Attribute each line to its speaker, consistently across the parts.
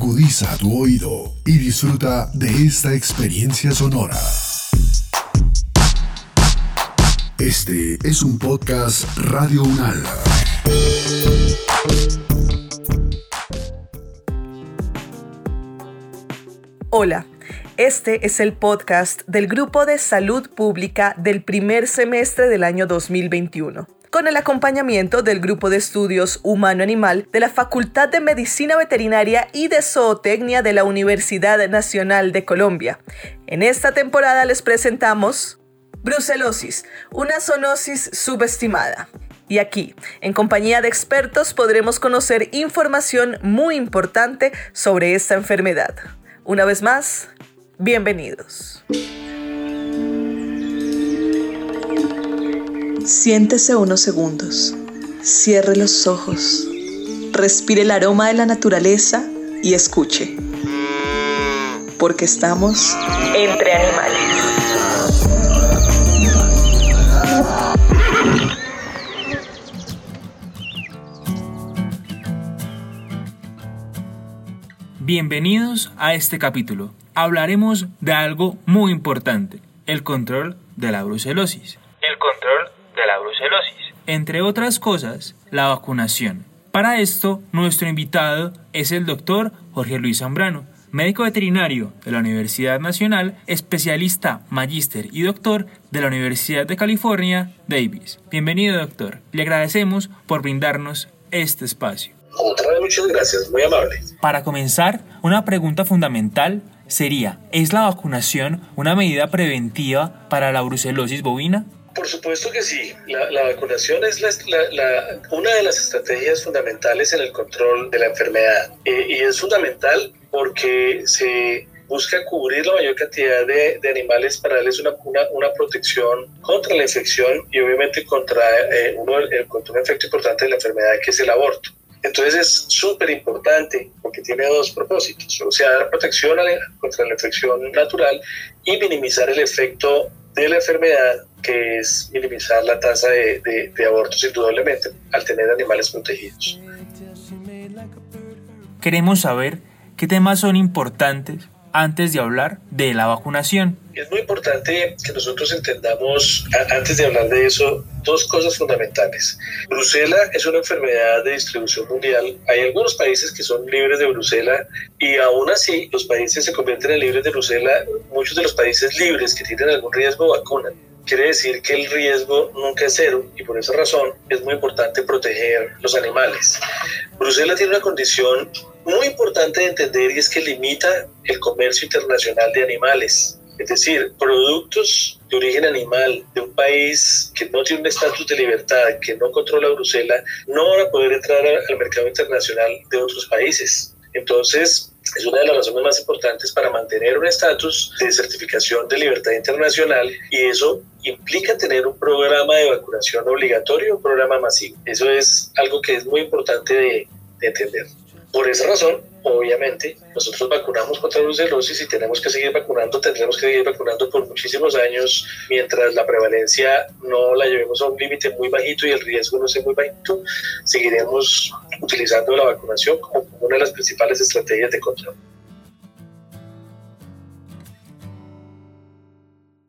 Speaker 1: Agudiza tu oído y disfruta de esta experiencia sonora. Este es un podcast Radio Unal.
Speaker 2: Hola, este es el podcast del Grupo de Salud Pública del primer semestre del año 2021 con el acompañamiento del Grupo de Estudios Humano-Animal de la Facultad de Medicina Veterinaria y de Zootecnia de la Universidad Nacional de Colombia. En esta temporada les presentamos Brucelosis, una zoonosis subestimada. Y aquí, en compañía de expertos, podremos conocer información muy importante sobre esta enfermedad. Una vez más, bienvenidos.
Speaker 3: Siéntese unos segundos, cierre los ojos, respire el aroma de la naturaleza y escuche, porque estamos entre animales.
Speaker 4: Bienvenidos a este capítulo. Hablaremos de algo muy importante, el control de la brucelosis. El control de la brucelosis. Entre otras cosas, la vacunación. Para esto, nuestro invitado es el doctor Jorge Luis Zambrano, médico veterinario de la Universidad Nacional, especialista, magíster y doctor de la Universidad de California, Davis. Bienvenido, doctor. Le agradecemos por brindarnos este espacio.
Speaker 5: Otra vez, muchas gracias, muy amable.
Speaker 4: Para comenzar, una pregunta fundamental sería, ¿es la vacunación una medida preventiva para la brucelosis bovina?
Speaker 5: Por supuesto que sí. La, vacunación es la, una de las estrategias fundamentales en el control de la enfermedad. Y es fundamental porque se busca cubrir la mayor cantidad de, animales para darles una, una, protección contra la infección y obviamente contra, eh, uno, contra un efecto importante de la enfermedad que es el aborto. Entonces es súper importante porque tiene dos propósitos, o sea, dar protección contra la infección natural y minimizar el efecto de la enfermedad, que es minimizar la tasa de, de, abortos indudablemente al tener animales protegidos.
Speaker 4: Queremos saber qué temas son importantes antes de hablar de la vacunación.
Speaker 5: Es muy importante que nosotros entendamos, antes de hablar de eso, dos cosas fundamentales. Brucela es una enfermedad de distribución mundial. Hay algunos países que son libres de Brucela y aún así los países se convierten en libres de Brucela. Muchos de los países libres que tienen algún riesgo vacunan quiere decir que el riesgo nunca es cero y por esa razón es muy importante proteger los animales. Bruselas tiene una condición muy importante de entender y es que limita el comercio internacional de animales. Es decir, productos de origen animal de un país que no tiene un estatus de libertad, que no controla Bruselas, no van a poder entrar al mercado internacional de otros países. Entonces, es una de las razones más importantes para mantener un estatus de certificación de libertad internacional y eso implica tener un programa de vacunación obligatorio, un programa masivo. Eso es algo que es muy importante de, de entender. Por esa razón, obviamente, nosotros vacunamos contra la brucelosis y tenemos que seguir vacunando, tendremos que seguir vacunando por muchísimos años mientras la prevalencia no la llevemos a un límite muy bajito y el riesgo no sea muy bajito, seguiremos utilizando la vacunación como una de las principales estrategias de control.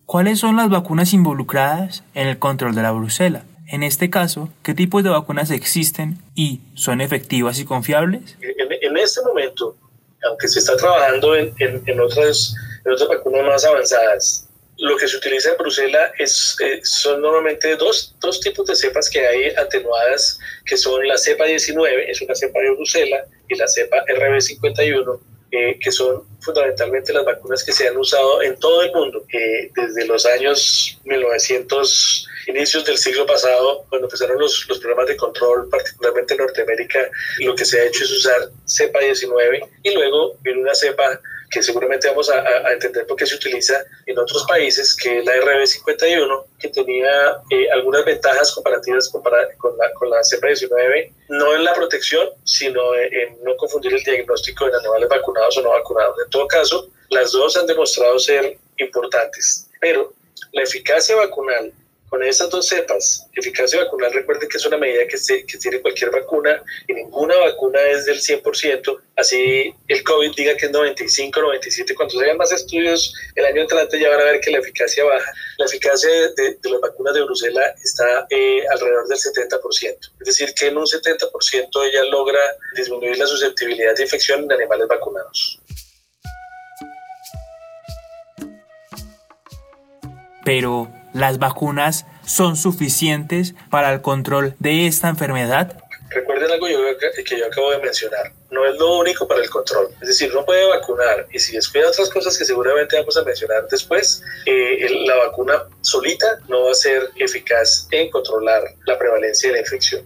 Speaker 4: ¿Cuáles son las vacunas involucradas en el control de la brucela? En este caso, ¿qué tipos de vacunas existen y son efectivas y confiables?
Speaker 5: En, este momento, aunque se está trabajando en, otras, otras vacunas más avanzadas, lo que se utiliza en Bruselas es, eh, son normalmente dos, dos, tipos de cepas que hay atenuadas, que son la cepa 19, es una cepa de Bruselas, y la cepa RB51, eh, que son fundamentalmente las vacunas que se han usado en todo el mundo eh, desde los años 1900, inicios del siglo pasado, cuando empezaron los, los programas de control, particularmente en Norteamérica, lo que se ha hecho es usar cepa 19 y luego viene una cepa que seguramente vamos a, entender por qué se utiliza en otros países, que es la RB51, que tenía eh, algunas ventajas comparativas con, la, con la cepa 19, no en la protección, sino en, no confundir el diagnóstico de animales vacunados o no vacunados. En todo caso, las dos han demostrado ser importantes, pero la eficacia vacunal con esas dos cepas, eficacia vacunal, recuerden que es una medida que, tiene cualquier vacuna y ninguna vacuna es del 100%, así el COVID diga que es 95, 97, cuando se hagan más estudios el año entrante ya van a ver que la eficacia baja. La eficacia de, las vacunas de Bruselas está eh, alrededor del 70%, es decir, que en un 70% ella logra disminuir la susceptibilidad de infección en animales vacunados.
Speaker 4: Pero ¿Las vacunas son suficientes para el control de esta enfermedad?
Speaker 5: Recuerden algo que yo acabo de mencionar. No es lo único para el control. Es decir, no puede vacunar y si descuida otras cosas que seguramente vamos a mencionar después, eh, la vacuna solita no va a ser eficaz en controlar la prevalencia de la infección.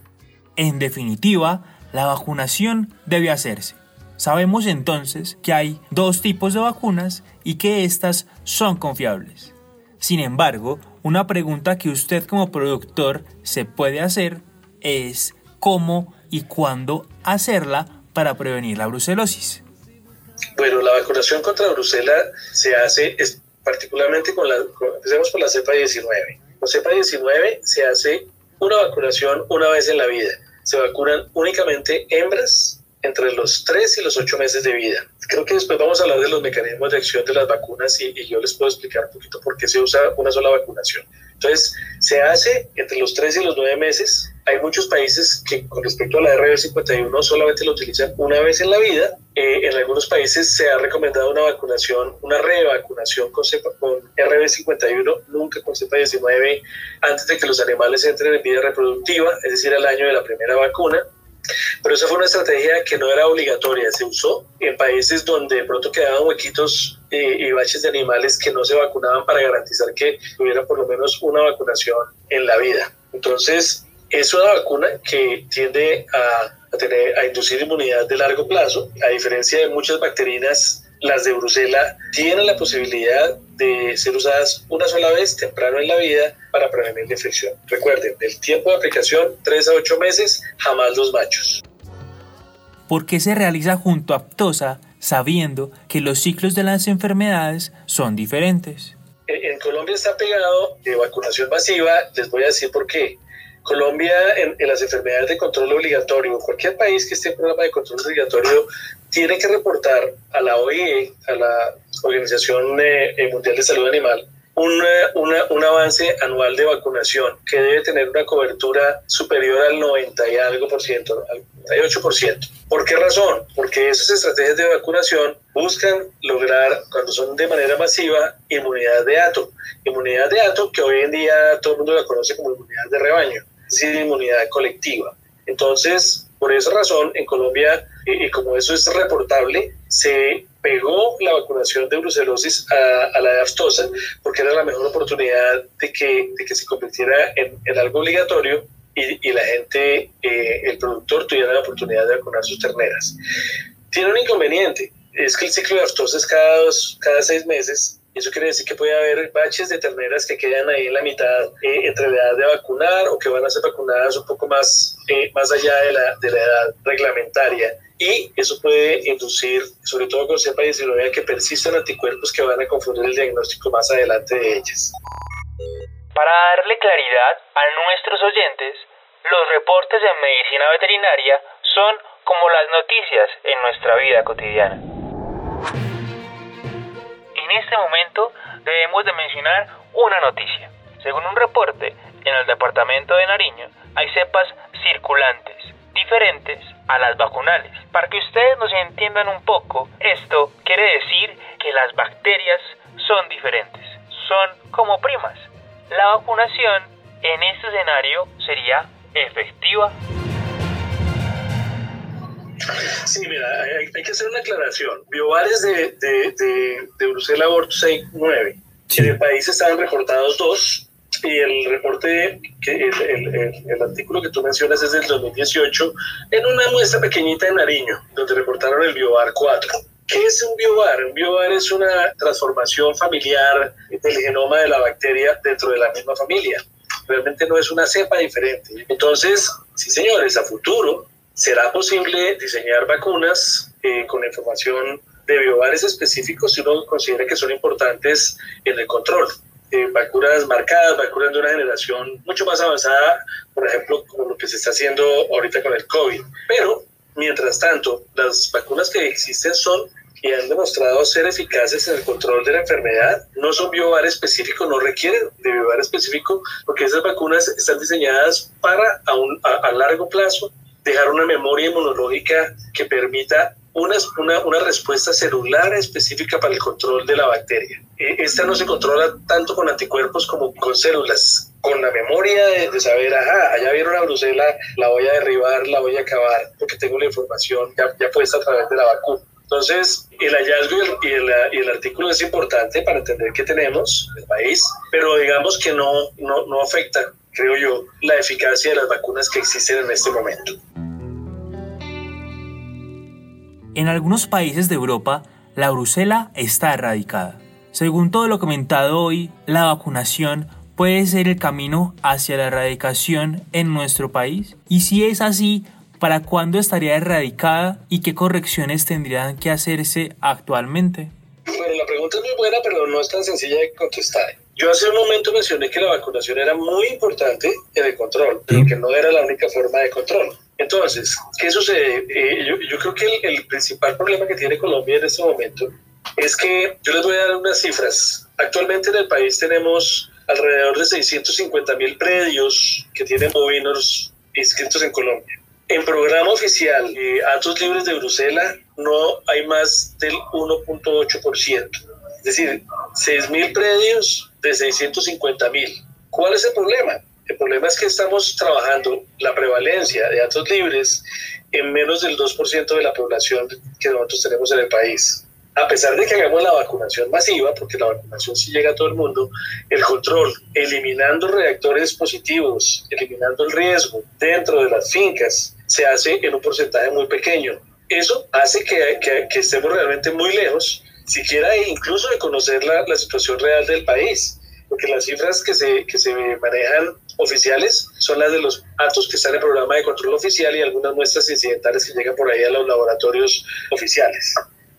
Speaker 4: En definitiva, la vacunación debe hacerse. Sabemos entonces que hay dos tipos de vacunas y que éstas son confiables. Sin embargo, una pregunta que usted como productor se puede hacer es cómo y cuándo hacerla para prevenir la brucelosis.
Speaker 5: Bueno, la vacunación contra la brucela se hace particularmente con la, empecemos con la cepa 19. Con cepa 19 se hace una vacunación una vez en la vida. Se vacunan únicamente hembras entre los 3 y los 8 meses de vida. Creo que después vamos a hablar de los mecanismos de acción de las vacunas y, yo les puedo explicar un poquito por qué se usa una sola vacunación. Entonces, se hace entre los 3 y los 9 meses. Hay muchos países que con respecto a la RB51 solamente lo utilizan una vez en la vida. Eh, en algunos países se ha recomendado una vacunación, una revacunación con, con RB51, nunca con cepa 19, antes de que los animales entren en vida reproductiva, es decir, al año de la primera vacuna. Pero esa fue una estrategia que no era obligatoria, se usó en países donde de pronto quedaban huequitos eh, y baches de animales que no se vacunaban para garantizar que tuviera por lo menos una vacunación en la vida. Entonces, es una vacuna que tiende a, a, tener, a inducir inmunidad de largo plazo, a diferencia de muchas bacterinas las de Bruselas tienen la posibilidad de ser usadas una sola vez temprano en la vida para prevenir la infección. Recuerden, el tiempo de aplicación 3 a 8 meses, jamás los machos.
Speaker 4: ¿Por qué se realiza junto a Ptosa sabiendo que los ciclos de las enfermedades son diferentes?
Speaker 5: En, Colombia está pegado de vacunación masiva, les voy a decir por qué. Colombia en, las enfermedades de control obligatorio, cualquier país que esté en programa de control obligatorio tiene que reportar a la OIE, a la Organización eh, Mundial de Salud Animal, un avance anual de vacunación que debe tener una cobertura superior al 90 y algo por ciento, al 98 por ciento. ¿Por qué razón? Porque esas estrategias de vacunación buscan lograr, cuando son de manera masiva, inmunidad de ato. Inmunidad de ato que hoy en día todo el mundo la conoce como inmunidad de rebaño, es inmunidad colectiva. Entonces, por esa razón, en Colombia, y como eso es reportable, se pegó la vacunación de brucelosis a, la de aftosa porque era la mejor oportunidad de que, de que se convirtiera en, en algo obligatorio y, y la gente, eh, el productor, tuviera la oportunidad de vacunar sus terneras. Tiene un inconveniente, es que el ciclo de aftosa es cada, dos, cada seis meses eso quiere decir que puede haber baches de terneras que quedan ahí en la mitad eh, entre la edad de vacunar o que van a ser vacunadas un poco más, eh, más allá de la, de la edad reglamentaria. Y eso puede inducir, sobre todo con cepa 19, que persistan anticuerpos que van a confundir el diagnóstico más adelante de ellas.
Speaker 4: Para darle claridad a nuestros oyentes, los reportes en medicina veterinaria son como las noticias en nuestra vida cotidiana en este momento debemos de mencionar una noticia. Según un reporte, en el departamento de Nariño hay cepas circulantes diferentes a las vacunales. Para que ustedes nos entiendan un poco, esto quiere decir que las bacterias son diferentes, son como primas. La vacunación en este escenario sería efectiva
Speaker 5: Sí, mira, hay, que hacer una aclaración. Biobares de, de, de, Bruselas Abortus hay nueve. En el país estaban reportados dos y el reporte, que el, el, artículo que tú mencionas es del 2018 en una muestra pequeñita de Nariño, donde reportaron el Biobar 4. ¿Qué es un biobar? Un biobar es una transformación familiar del genoma de la bacteria dentro de la misma familia. Realmente no es una cepa diferente. Entonces, sí señores, a futuro ¿Será posible diseñar vacunas eh, con información de biobares específicos si uno considera que son importantes en el control? Eh, vacunas marcadas, vacunas de una generación mucho más avanzada, por ejemplo, como lo que se está haciendo ahorita con el COVID. Pero, mientras tanto, las vacunas que existen son y han demostrado ser eficaces en el control de la enfermedad. No son biobar específicos, no requieren de biobar específico, porque esas vacunas están diseñadas para a, un, a largo plazo dejar una memoria inmunológica que permita una, una, respuesta celular específica para el control de la bacteria. E, esta no se controla tanto con anticuerpos como con células. Con la memoria de, saber, ajá, allá viene una brusela, la voy a derribar, la voy a acabar, porque tengo la información ya, ya puesta a través de la vacuna. Entonces, el hallazgo y el, y el, artículo es importante para entender qué tenemos en el país, pero digamos que no, no, no afecta, creo yo, la eficacia de las vacunas que existen en este momento.
Speaker 4: En algunos países de Europa, la brucela está erradicada. Según todo lo comentado hoy, la vacunación puede ser el camino hacia la erradicación en nuestro país. Y si es así, ¿para cuándo estaría erradicada y qué correcciones tendrían que hacerse actualmente?
Speaker 5: Bueno, la pregunta es muy buena, pero no es tan sencilla de contestar. Yo hace un momento mencioné que la vacunación era muy importante en el control, pero que no era la única forma de control. Entonces, ¿qué sucede? Eh, yo, creo que el, principal problema que tiene Colombia en este momento es que yo les voy a dar unas cifras. Actualmente en el país tenemos alrededor de 650 mil predios que tienen bovinos inscritos en Colombia. En programa oficial, eh, Atos Libres de Bruselas, no hay más del 1.8%. Es decir, 6 mil predios de 650 mil. ¿Cuál es el problema? El problema es que estamos trabajando la prevalencia de datos libres en menos del 2% de la población que nosotros tenemos en el país. A pesar de que hagamos la vacunación masiva, porque la vacunación sí llega a todo el mundo, el control, eliminando reactores positivos, eliminando el riesgo dentro de las fincas, se hace en un porcentaje muy pequeño. Eso hace que, que, estemos realmente muy lejos, siquiera incluso de conocer la, la situación real del país porque las cifras que se, que se manejan oficiales son las de los actos que están en el programa de control oficial y algunas muestras incidentales que llegan por ahí a los laboratorios oficiales.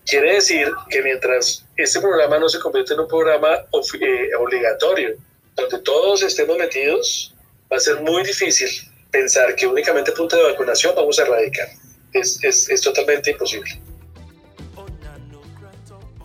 Speaker 5: Quiere decir que mientras este programa no se convierte en un programa eh, obligatorio, donde todos estemos metidos, va a ser muy difícil pensar que únicamente punto de vacunación vamos a erradicar. Es, es, es totalmente imposible.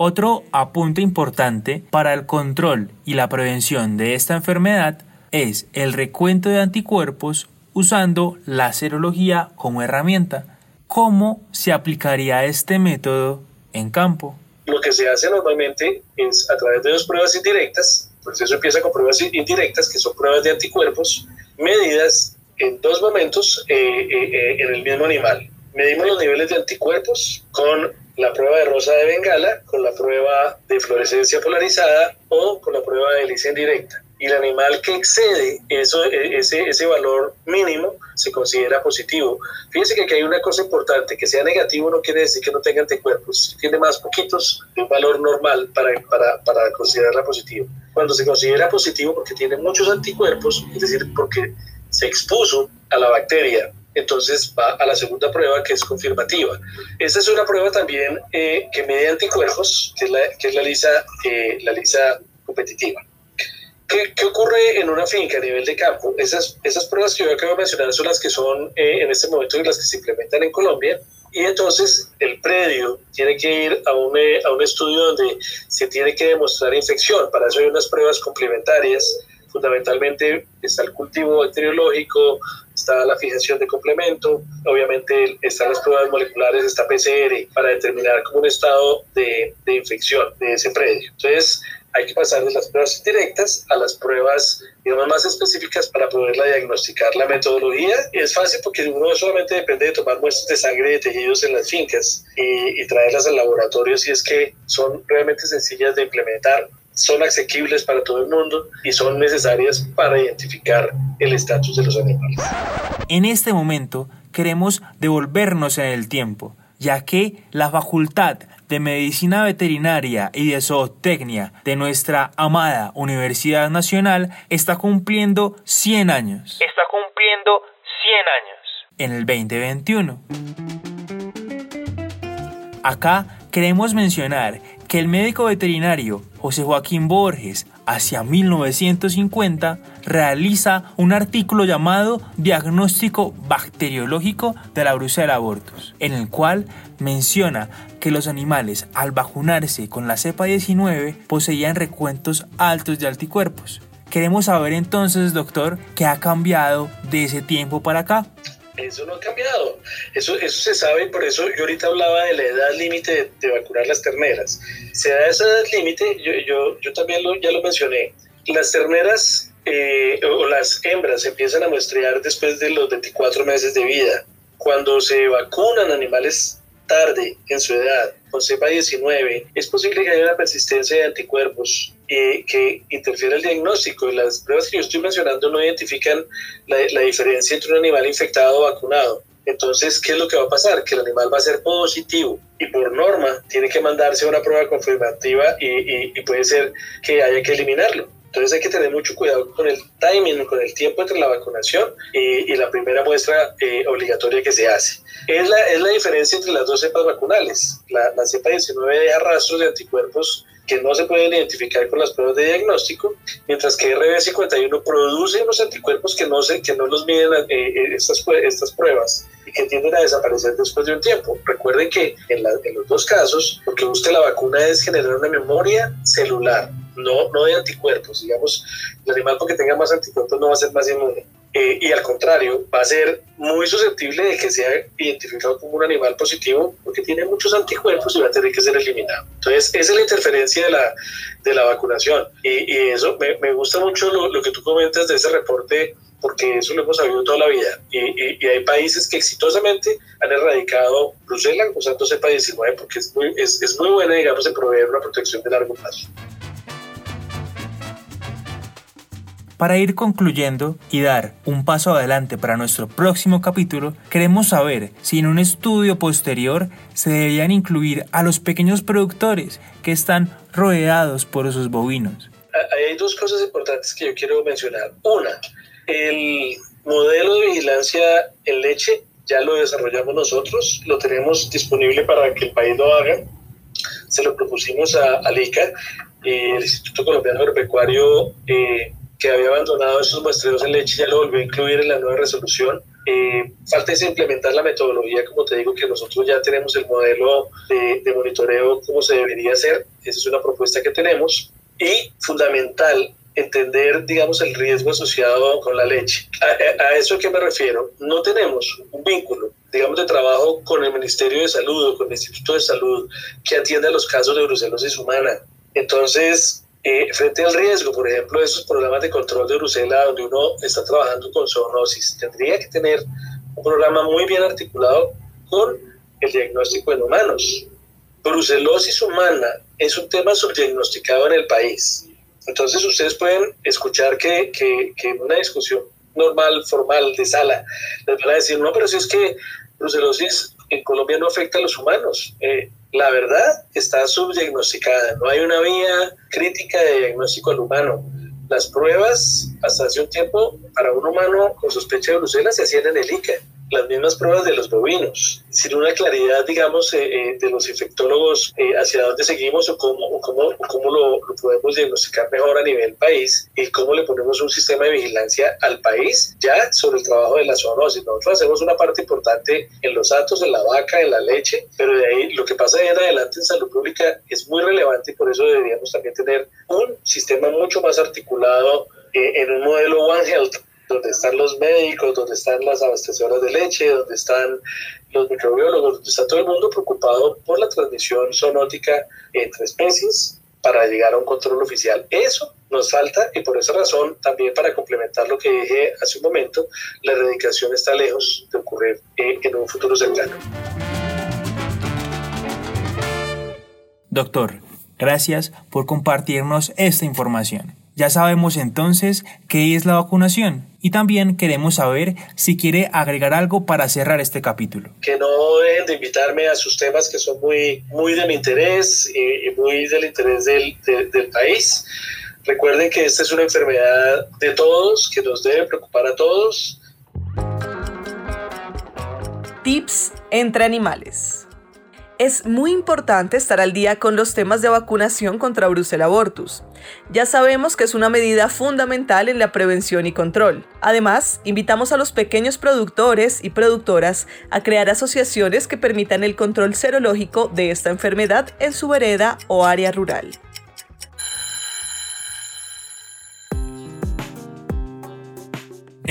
Speaker 4: Otro apunte importante para el control y la prevención de esta enfermedad es el recuento de anticuerpos usando la serología como herramienta. ¿Cómo se aplicaría este método en campo?
Speaker 5: Lo que se hace normalmente es a través de dos pruebas indirectas, pues eso empieza con pruebas indirectas, que son pruebas de anticuerpos, medidas en dos momentos eh, eh, eh, en el mismo animal. Medimos los niveles de anticuerpos con la prueba de rosa de bengala, con la prueba de fluorescencia polarizada o con la prueba de hélice indirecta. Y el animal que excede eso, e, ese, ese valor mínimo se considera positivo. Fíjense que aquí hay una cosa importante, que sea negativo no quiere decir que no tenga anticuerpos, tiene más poquitos de un valor normal para, para, para considerarla positivo. Cuando se considera positivo porque tiene muchos anticuerpos, es decir, porque se expuso a la bacteria entonces va a la segunda prueba que es confirmativa. Esta es una prueba también eh, que mide anticuerpos, que es la, que es la lisa, eh, la lisa competitiva. ¿Qué, ¿Qué, ocurre en una finca a nivel de campo? Esas, esas pruebas que yo acabo de mencionar son las que son eh, en este momento las que se implementan en Colombia. Y entonces el predio tiene que ir a un, a un estudio donde se tiene que demostrar infección. Para eso hay unas pruebas complementarias fundamentalmente está el cultivo bacteriológico, está la fijación de complemento, obviamente están las pruebas moleculares, está PCR para determinar como un estado de, infección de ese predio. Entonces, hay que pasar de las pruebas directas a las pruebas más específicas para poderla diagnosticar. La metodología es fácil porque uno solamente depende de tomar muestras de sangre de tejidos en las fincas y, y traerlas al laboratorio si es que son realmente sencillas de implementar son asequibles para todo el mundo y son necesarias para identificar el estatus de los animales.
Speaker 4: En este momento queremos devolvernos en el tiempo, ya que la facultad de Medicina Veterinaria y de Zootecnia de nuestra amada Universidad Nacional está cumpliendo 100 años.
Speaker 6: Está cumpliendo
Speaker 4: 100 años. En el 2021. Acá queremos mencionar que el médico veterinario José Joaquín Borges, hacia 1950, realiza un artículo llamado Diagnóstico Bacteriológico de la Brucella abortus, en el cual menciona que los animales al vacunarse con la cepa 19 poseían recuentos altos de anticuerpos. Queremos saber entonces, doctor, qué ha cambiado de ese tiempo para acá.
Speaker 5: Eso no ha cambiado. Eso, eso se sabe y por eso yo ahorita hablaba de la edad límite de, vacunar las terneras. Se da esa edad límite, yo, yo, yo, también lo, ya lo mencioné. Las terneras eh, o las hembras empiezan a muestrear después de los 24 meses de vida. Cuando se vacunan animales tarde en su edad con cepa 19, es posible que haya una persistencia de anticuerpos eh, que interfiere el diagnóstico. Las pruebas que yo estoy mencionando no identifican la, la diferencia entre un animal infectado o vacunado. Entonces, ¿qué es lo que va a pasar? Que el animal va a ser positivo y por norma tiene que mandarse una prueba confirmativa y, y puede ser que haya que eliminarlo. Entonces hay que tener mucho cuidado con el timing, con el tiempo entre la vacunación y, y la primera muestra eh, obligatoria que se hace. Es la, es la diferencia entre las dos cepas vacunales. La, la cepa 19 deja rastros de anticuerpos que no se pueden identificar con las pruebas de diagnóstico, mientras que RB51 produce unos anticuerpos que no, se, que no los miden eh, eh, estas, pruebas y que tienden a desaparecer después de un tiempo. Recuerden que en, en los dos casos, lo que busca la vacuna es generar una memoria celular no, no de anticuerpos. Digamos, el animal porque tenga más anticuerpos no va a ser más inmune. Eh, y al contrario, va a ser muy susceptible de que sea identificado como un animal positivo porque tiene muchos anticuerpos y va a tener que ser eliminado. Entonces, esa es la interferencia de la, de la vacunación. Y, eso me, me, gusta mucho lo, lo, que tú comentas de ese reporte porque eso lo hemos sabido toda la vida. Y, y, y hay países que exitosamente han erradicado Bruselas usando cepa 19 porque es muy, es, es muy buena, digamos, en proveer una protección de largo plazo.
Speaker 4: Para ir concluyendo y dar un paso adelante para nuestro próximo capítulo, queremos saber si en un estudio posterior se deberían incluir a los pequeños productores que están rodeados por sus bovinos.
Speaker 5: Hay dos cosas importantes que yo quiero mencionar. Una, el modelo de vigilancia en leche ya lo desarrollamos nosotros, lo tenemos disponible para que el país lo haga. Se lo propusimos a, a ICA, el Instituto Colombiano Agropecuario. Eh, que había abandonado esos muestreos en leche ya lo volvió a incluir en la nueva resolución. Eh, falta es implementar la metodología, como te digo, que nosotros ya tenemos el modelo de, de monitoreo como se debería hacer. Esa es una propuesta que tenemos. Y fundamental, entender, digamos, el riesgo asociado con la leche. A, a, eso me refiero. No tenemos un vínculo, digamos, de trabajo con el Ministerio de Salud o con el Instituto de Salud que atienda los casos de brucelosis humana. Entonces, eh, frente al riesgo, por ejemplo, esos programas de control de brucela donde uno está trabajando con zoonosis, tendría que tener un programa muy bien articulado con el diagnóstico en humanos. Brucelosis humana es un tema subdiagnosticado en el país. Entonces ustedes pueden escuchar que, que, que en una discusión normal, formal, de sala, les van a decir, no, pero si es que brucelosis en Colombia no afecta a los humanos. Eh, la verdad está subdiagnosticada, no hay una vía crítica de diagnóstico al humano. Las pruebas hasta hace un tiempo para un humano con sospecha de Bruselas se hacían en el ICA las mismas pruebas de los bovinos, sin una claridad, digamos, eh, eh, de los infectólogos eh, hacia dónde seguimos o cómo, o cómo, o cómo lo, lo, podemos diagnosticar mejor a nivel país y cómo le ponemos un sistema de vigilancia al país ya sobre el trabajo de la zoonosis. Nosotros hacemos una parte importante en los datos, en la vaca, en la leche, pero de ahí lo que pasa de en adelante en salud pública es muy relevante y por eso deberíamos también tener un sistema mucho más articulado en un modelo One Health donde están los médicos, donde están las abastecedoras de leche, donde están los microbiólogos, donde está todo el mundo preocupado por la transmisión zoonótica entre especies para llegar a un control oficial. Eso nos falta y por esa razón también para complementar lo que dije hace un momento, la erradicación está lejos de ocurrir en un futuro cercano.
Speaker 4: Doctor, gracias por compartirnos esta información. Ya sabemos entonces qué es la vacunación y también queremos saber si quiere agregar algo para cerrar este capítulo.
Speaker 5: Que no dejen de invitarme a sus temas que son muy, muy de mi interés y, muy del interés del, de, del país. Recuerden que esta es una enfermedad de todos, que nos debe preocupar a todos.
Speaker 2: Tips entre animales. Es muy importante estar al día con los temas de vacunación contra Brucella abortus. Ya sabemos que es una medida fundamental en la prevención y control. Además, invitamos a los pequeños productores y productoras a crear asociaciones que permitan el control serológico de esta enfermedad en su vereda o área rural.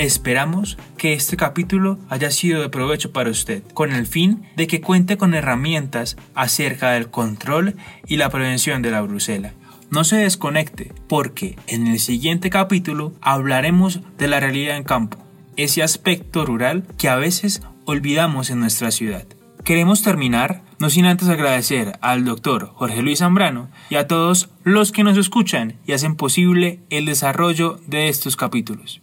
Speaker 4: Esperamos que este capítulo haya sido de provecho para usted, con el fin de que cuente con herramientas acerca del control y la prevención de la brucela. No se desconecte, porque en el siguiente capítulo hablaremos de la realidad en campo, ese aspecto rural que a veces olvidamos en nuestra ciudad. Queremos terminar, no sin antes agradecer al doctor Jorge Luis Zambrano y a todos los que nos escuchan y hacen posible el desarrollo de estos capítulos.